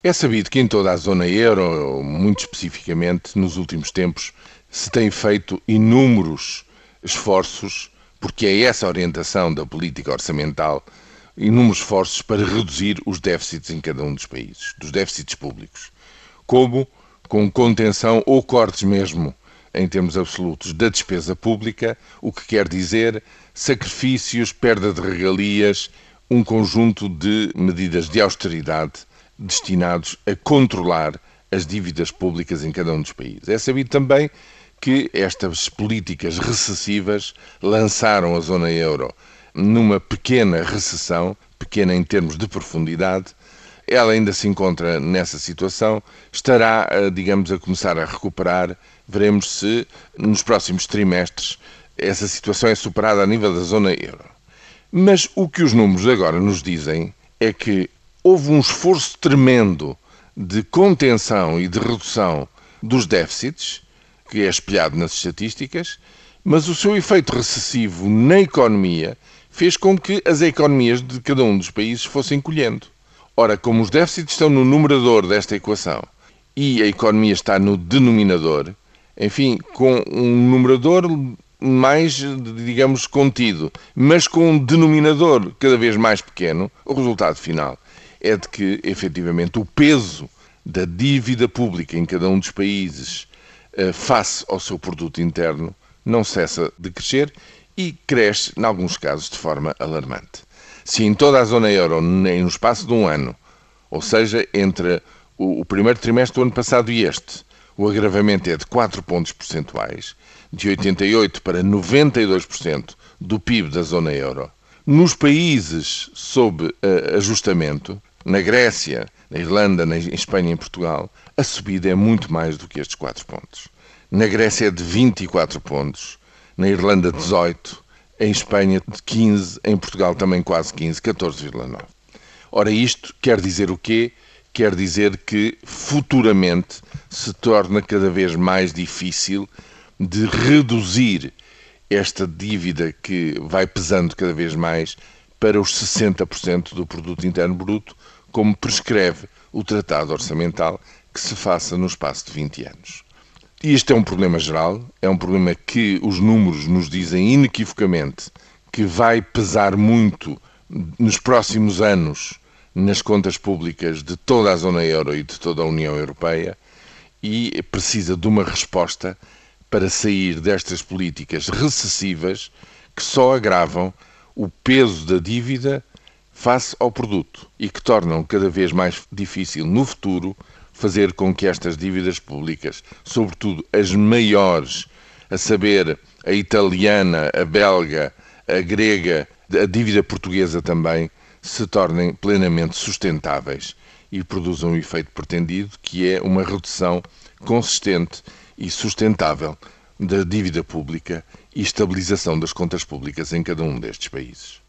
É sabido que em toda a zona euro, muito especificamente nos últimos tempos, se têm feito inúmeros esforços, porque é essa a orientação da política orçamental, inúmeros esforços para reduzir os déficits em cada um dos países, dos déficits públicos. Como com contenção ou cortes mesmo em termos absolutos da despesa pública, o que quer dizer sacrifícios, perda de regalias, um conjunto de medidas de austeridade destinados a controlar as dívidas públicas em cada um dos países. É sabido também que estas políticas recessivas lançaram a zona euro numa pequena recessão, pequena em termos de profundidade. Ela ainda se encontra nessa situação, estará, digamos, a começar a recuperar. Veremos se nos próximos trimestres essa situação é superada a nível da zona euro. Mas o que os números agora nos dizem é que houve um esforço tremendo de contenção e de redução dos déficits, que é espelhado nas estatísticas, mas o seu efeito recessivo na economia fez com que as economias de cada um dos países fossem colhendo. Ora, como os déficits estão no numerador desta equação e a economia está no denominador, enfim, com um numerador mais, digamos, contido, mas com um denominador cada vez mais pequeno, o resultado final é de que, efetivamente, o peso da dívida pública em cada um dos países eh, face ao seu produto interno não cessa de crescer e cresce, em alguns casos, de forma alarmante. Se em toda a zona euro, no espaço de um ano, ou seja, entre o primeiro trimestre do ano passado e este, o agravamento é de 4 pontos percentuais, de 88% para 92% do PIB da zona euro. Nos países sob uh, ajustamento, na Grécia, na Irlanda, na Espanha e em Portugal, a subida é muito mais do que estes 4 pontos. Na Grécia é de 24 pontos, na Irlanda 18, em Espanha de 15, em Portugal também quase 15, 14,9. Ora, isto quer dizer o quê? Quer dizer que futuramente se torna cada vez mais difícil de reduzir esta dívida que vai pesando cada vez mais para os 60% do produto interno bruto, como prescreve o Tratado Orçamental que se faça no espaço de 20 anos. E este é um problema geral, é um problema que os números nos dizem inequivocamente que vai pesar muito nos próximos anos nas contas públicas de toda a zona euro e de toda a União Europeia e precisa de uma resposta para sair destas políticas recessivas que só agravam o peso da dívida face ao produto e que tornam cada vez mais difícil no futuro fazer com que estas dívidas públicas, sobretudo as maiores, a saber a italiana, a belga, a grega, a dívida portuguesa também, se tornem plenamente sustentáveis e produzam o efeito pretendido, que é uma redução consistente e sustentável da dívida pública e estabilização das contas públicas em cada um destes países.